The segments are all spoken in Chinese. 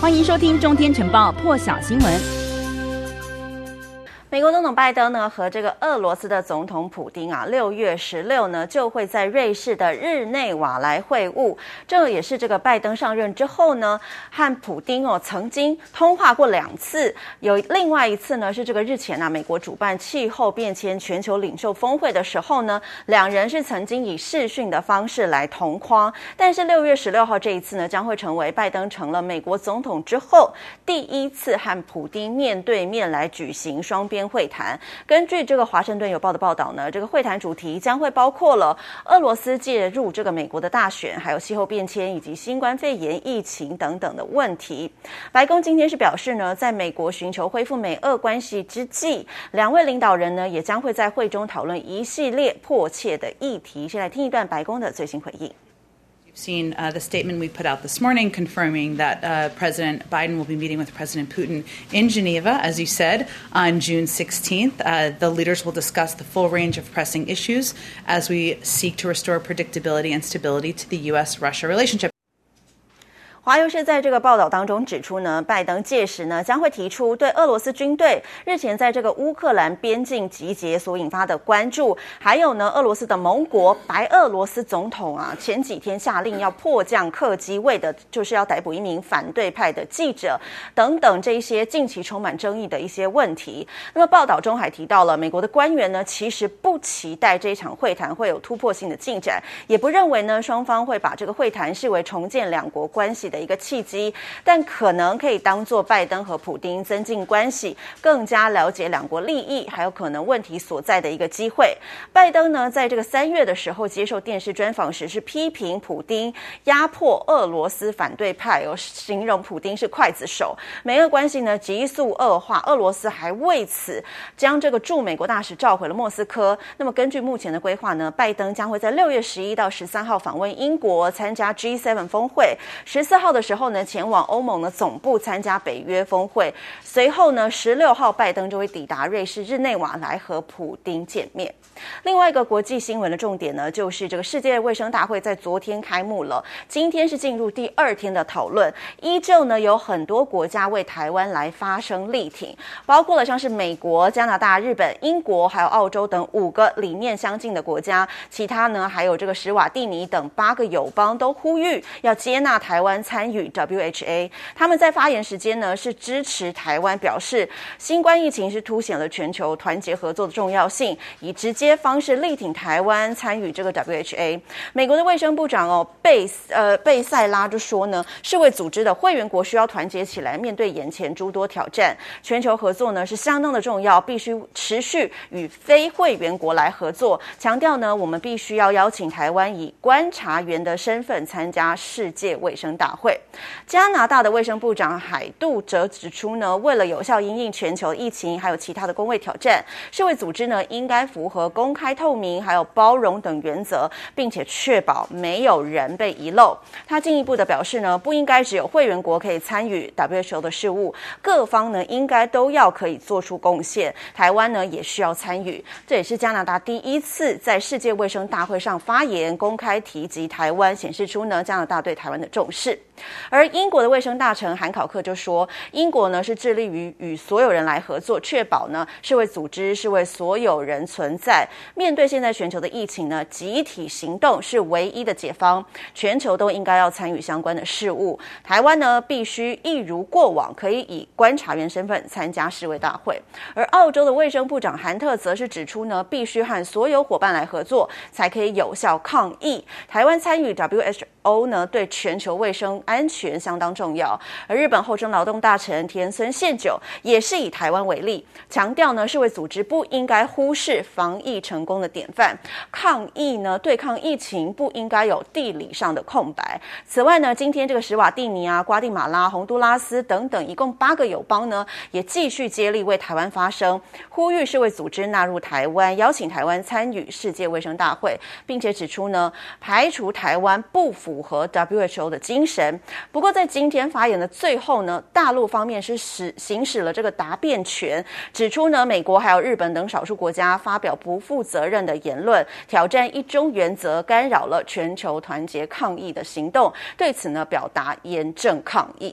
欢迎收听《中天晨报》破晓新闻。美国总统拜登呢和这个俄罗斯的总统普丁啊，六月十六呢就会在瑞士的日内瓦来会晤。这也是这个拜登上任之后呢和普丁哦曾经通话过两次。有另外一次呢是这个日前啊，美国主办气候变迁全球领袖峰会的时候呢，两人是曾经以视讯的方式来同框。但是六月十六号这一次呢，将会成为拜登成了美国总统之后第一次和普丁面对面来举行双边。会谈。根据这个《华盛顿邮报》的报道呢，这个会谈主题将会包括了俄罗斯介入这个美国的大选，还有气候变迁以及新冠肺炎疫情等等的问题。白宫今天是表示呢，在美国寻求恢复美俄关系之际，两位领导人呢也将会在会中讨论一系列迫切的议题。先来听一段白宫的最新回应。Seen uh, the statement we put out this morning confirming that uh, President Biden will be meeting with President Putin in Geneva, as you said, on June 16th. Uh, the leaders will discuss the full range of pressing issues as we seek to restore predictability and stability to the U.S. Russia relationship. 华邮是在这个报道当中指出呢，拜登届时呢将会提出对俄罗斯军队日前在这个乌克兰边境集结所引发的关注，还有呢，俄罗斯的盟国白俄罗斯总统啊前几天下令要迫降客机，为的就是要逮捕一名反对派的记者等等这一些近期充满争议的一些问题。那么报道中还提到了美国的官员呢，其实不期待这一场会谈会有突破性的进展，也不认为呢双方会把这个会谈视为重建两国关系的。一个契机，但可能可以当做拜登和普丁增进关系、更加了解两国利益，还有可能问题所在的一个机会。拜登呢，在这个三月的时候接受电视专访时，是批评普丁压迫俄罗斯反对派，有形容普丁是刽子手。美俄关系呢急速恶化，俄罗斯还为此将这个驻美国大使召回了莫斯科。那么根据目前的规划呢，拜登将会在六月十一到十三号访问英国，参加 G7 峰会，十四号。的时候呢，前往欧盟的总部参加北约峰会。随后呢，十六号拜登就会抵达瑞士日内瓦来和普丁见面。另外一个国际新闻的重点呢，就是这个世界卫生大会在昨天开幕了，今天是进入第二天的讨论。依旧呢，有很多国家为台湾来发声力挺，包括了像是美国、加拿大、日本、英国还有澳洲等五个理念相近的国家。其他呢，还有这个史瓦蒂尼等八个友邦都呼吁要接纳台湾参。与 WHA，他们在发言时间呢是支持台湾，表示新冠疫情是凸显了全球团结合作的重要性，以直接方式力挺台湾参与这个 WHA。美国的卫生部长哦贝呃贝塞拉就说呢，世卫组织的会员国需要团结起来，面对眼前诸多挑战，全球合作呢是相当的重要，必须持续与非会员国来合作，强调呢我们必须要邀请台湾以观察员的身份参加世界卫生大。会加拿大的卫生部长海杜则指出呢，为了有效因应全球疫情，还有其他的公卫挑战，世卫组织呢应该符合公开透明、还有包容等原则，并且确保没有人被遗漏。他进一步的表示呢，不应该只有会员国可以参与 WHO 的事务，各方呢应该都要可以做出贡献。台湾呢也需要参与。这也是加拿大第一次在世界卫生大会上发言，公开提及台湾，显示出呢加拿大对台湾的重视。而英国的卫生大臣韩考克就说，英国呢是致力于与所有人来合作，确保呢世卫组织是为所有人存在。面对现在全球的疫情呢，集体行动是唯一的解方。全球都应该要参与相关的事务。台湾呢必须一如过往，可以以观察员身份参加世卫大会。而澳洲的卫生部长韩特则是指出呢，必须和所有伙伴来合作，才可以有效抗疫。台湾参与 WHO 欧呢，对全球卫生。安全相当重要，而日本厚生劳动大臣田村宪久也是以台湾为例，强调呢，世卫组织不应该忽视防疫成功的典范，抗疫呢，对抗疫情不应该有地理上的空白。此外呢，今天这个史瓦蒂尼啊、瓜地马拉、洪都拉斯等等，一共八个友邦呢，也继续接力为台湾发声，呼吁世卫组织纳入台湾，邀请台湾参与世界卫生大会，并且指出呢，排除台湾不符符合 WHO 的精神。不过，在今天发言的最后呢，大陆方面是使行使了这个答辩权，指出呢，美国还有日本等少数国家发表不负责任的言论，挑战一中原则，干扰了全球团结抗疫的行动，对此呢，表达严正抗议。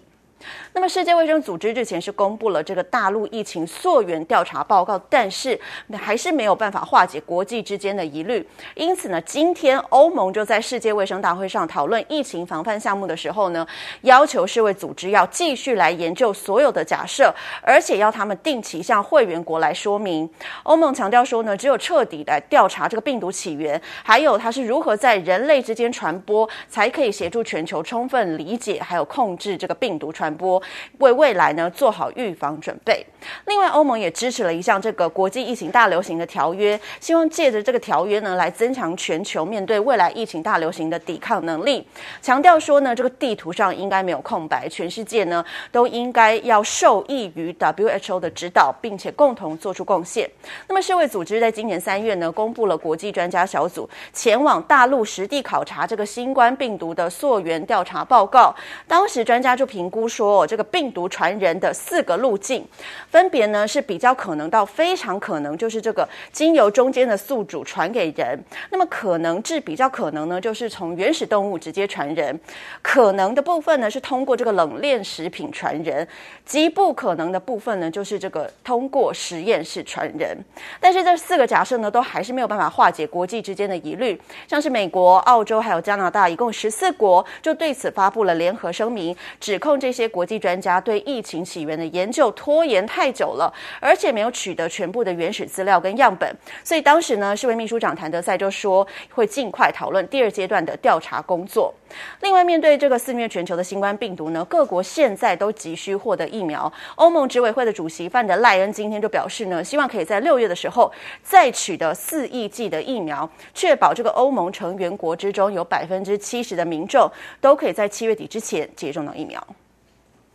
那么，世界卫生组织日前是公布了这个大陆疫情溯源调查报告，但是还是没有办法化解国际之间的疑虑。因此呢，今天欧盟就在世界卫生大会上讨论疫情防范项目的时候呢，要求世卫组织要继续来研究所有的假设，而且要他们定期向会员国来说明。欧盟强调说呢，只有彻底来调查这个病毒起源，还有它是如何在人类之间传播，才可以协助全球充分理解还有控制这个病毒传传播。为未来呢做好预防准备。另外，欧盟也支持了一项这个国际疫情大流行的条约，希望借着这个条约呢来增强全球面对未来疫情大流行的抵抗能力。强调说呢，这个地图上应该没有空白，全世界呢都应该要受益于 WHO 的指导，并且共同做出贡献。那么，世卫组织在今年三月呢公布了国际专家小组前往大陆实地考察这个新冠病毒的溯源调查报告。当时专家就评估说，这个病毒传人的四个路径，分别呢是比较可能到非常可能，就是这个经由中间的宿主传给人。那么可能至比较可能呢，就是从原始动物直接传人。可能的部分呢是通过这个冷链食品传人，极不可能的部分呢就是这个通过实验室传人。但是这四个假设呢，都还是没有办法化解国际之间的疑虑。像是美国、澳洲还有加拿大，一共十四国就对此发布了联合声明，指控这些国际专家对疫情起源的研究拖延太久了，而且没有取得全部的原始资料跟样本。所以当时呢，世卫秘书长谭德赛就说会尽快讨论第二阶段的调查工作。另外，面对这个肆虐全球的新冠病毒呢，各国现在都急需获得疫苗。欧盟执委会的主席范德赖恩今天就表示呢，希望可以在六月的时候再取得四亿剂的疫苗，确保这个欧盟成员国之中有百分之七十的民众都可以在七月底之前接种到疫苗。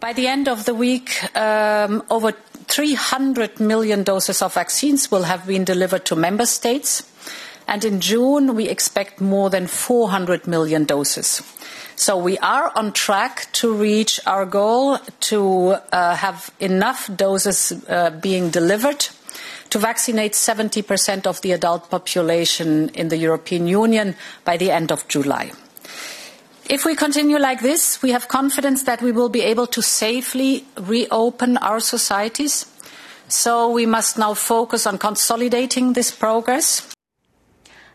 By the end of the week, um, over 300 million doses of vaccines will have been delivered to member states. And in June, we expect more than 400 million doses. So we are on track to reach our goal to uh, have enough doses uh, being delivered to vaccinate 70% of the adult population in the European Union by the end of July. If we continue like this, we have confidence that we will be able to safely reopen our societies. So we must now focus on consolidating this progress.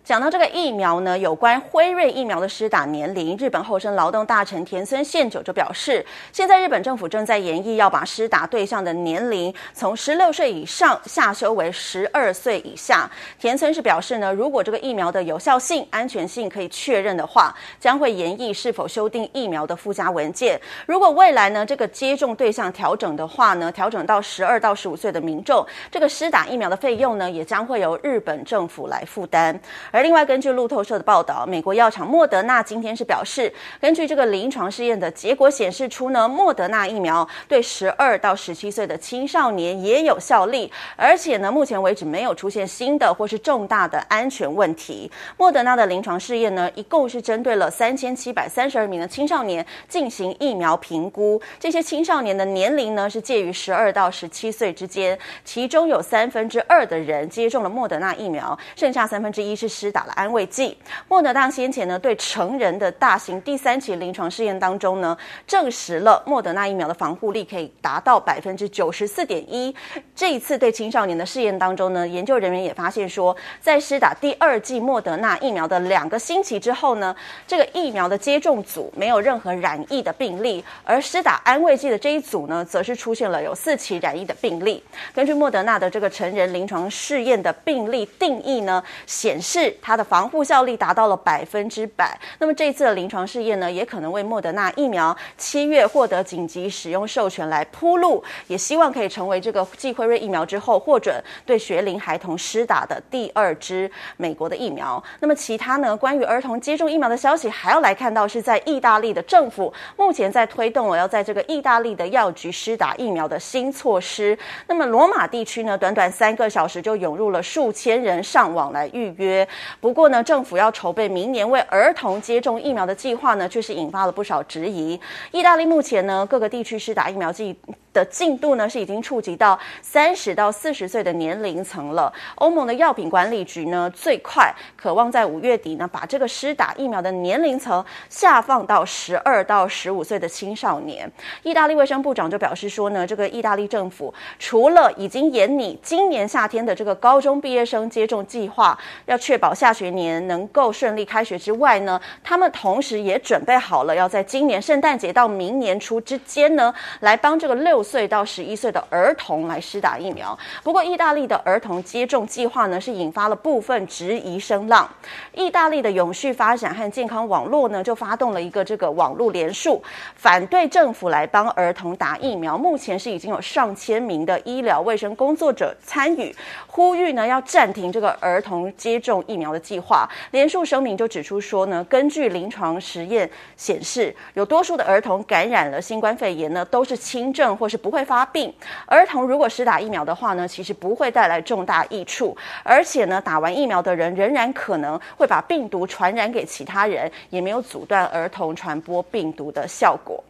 讲到这个疫苗呢，有关辉瑞疫苗的施打年龄，日本厚生劳动大臣田村宪久就表示，现在日本政府正在研议要把施打对象的年龄从十六岁以上下修为十二岁以下。田村是表示呢，如果这个疫苗的有效性、安全性可以确认的话，将会研议是否修订疫苗的附加文件。如果未来呢这个接种对象调整的话呢，调整到十二到十五岁的民众，这个施打疫苗的费用呢，也将会由日本政府来负担。而另外，根据路透社的报道，美国药厂莫德纳今天是表示，根据这个临床试验的结果显示出呢，莫德纳疫苗对十二到十七岁的青少年也有效力，而且呢，目前为止没有出现新的或是重大的安全问题。莫德纳的临床试验呢，一共是针对了三千七百三十二名的青少年进行疫苗评估，这些青少年的年龄呢是介于十二到十七岁之间，其中有三分之二的人接种了莫德纳疫苗，剩下三分之一是施打了安慰剂。莫德纳先前呢对成人的大型第三期临床试验当中呢，证实了莫德纳疫苗的防护力可以达到百分之九十四点一。这一次对青少年的试验当中呢，研究人员也发现说，在施打第二剂莫德纳疫苗的两个星期之后呢，这个疫苗的接种组没有任何染疫的病例，而施打安慰剂的这一组呢，则是出现了有四起染疫的病例。根据莫德纳的这个成人临床试验的病例定义呢，显示。它的防护效力达到了百分之百。那么这次的临床试验呢，也可能为莫德纳疫苗七月获得紧急使用授权来铺路，也希望可以成为这个继辉瑞疫苗之后获准对学龄孩童施打的第二支美国的疫苗。那么其他呢，关于儿童接种疫苗的消息，还要来看到是在意大利的政府目前在推动我要在这个意大利的药局施打疫苗的新措施。那么罗马地区呢，短短三个小时就涌入了数千人上网来预约。不过呢，政府要筹备明年为儿童接种疫苗的计划呢，却是引发了不少质疑。意大利目前呢，各个地区是打疫苗计的进度呢，是已经触及到三十到四十岁的年龄层了。欧盟的药品管理局呢，最快渴望在五月底呢，把这个施打疫苗的年龄层下放到十二到十五岁的青少年。意大利卫生部长就表示说呢，这个意大利政府除了已经研拟今年夏天的这个高中毕业生接种计划，要确保下学年能够顺利开学之外呢，他们同时也准备好了要在今年圣诞节到明年初之间呢，来帮这个六岁到十一岁的儿童来施打疫苗。不过，意大利的儿童接种计划呢，是引发了部分质疑声浪。意大利的永续发展和健康网络呢，就发动了一个这个网络连署，反对政府来帮儿童打疫苗。目前是已经有上千名的医疗卫生工作者参与，呼吁呢要暂停这个儿童接种疫苗的计划。连署声明就指出说呢，根据临床实验显示，有多数的儿童感染了新冠肺炎呢，都是轻症或是不会发病。儿童如果施打疫苗的话呢，其实不会带来重大益处，而且呢，打完疫苗的人仍然可能会把病毒传染给其他人，也没有阻断儿童传播病毒的效果。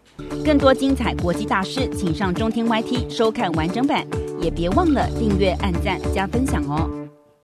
更多精彩国际大师，请上中天 YT 收看完整版，也别忘了订阅、按赞、加分享哦。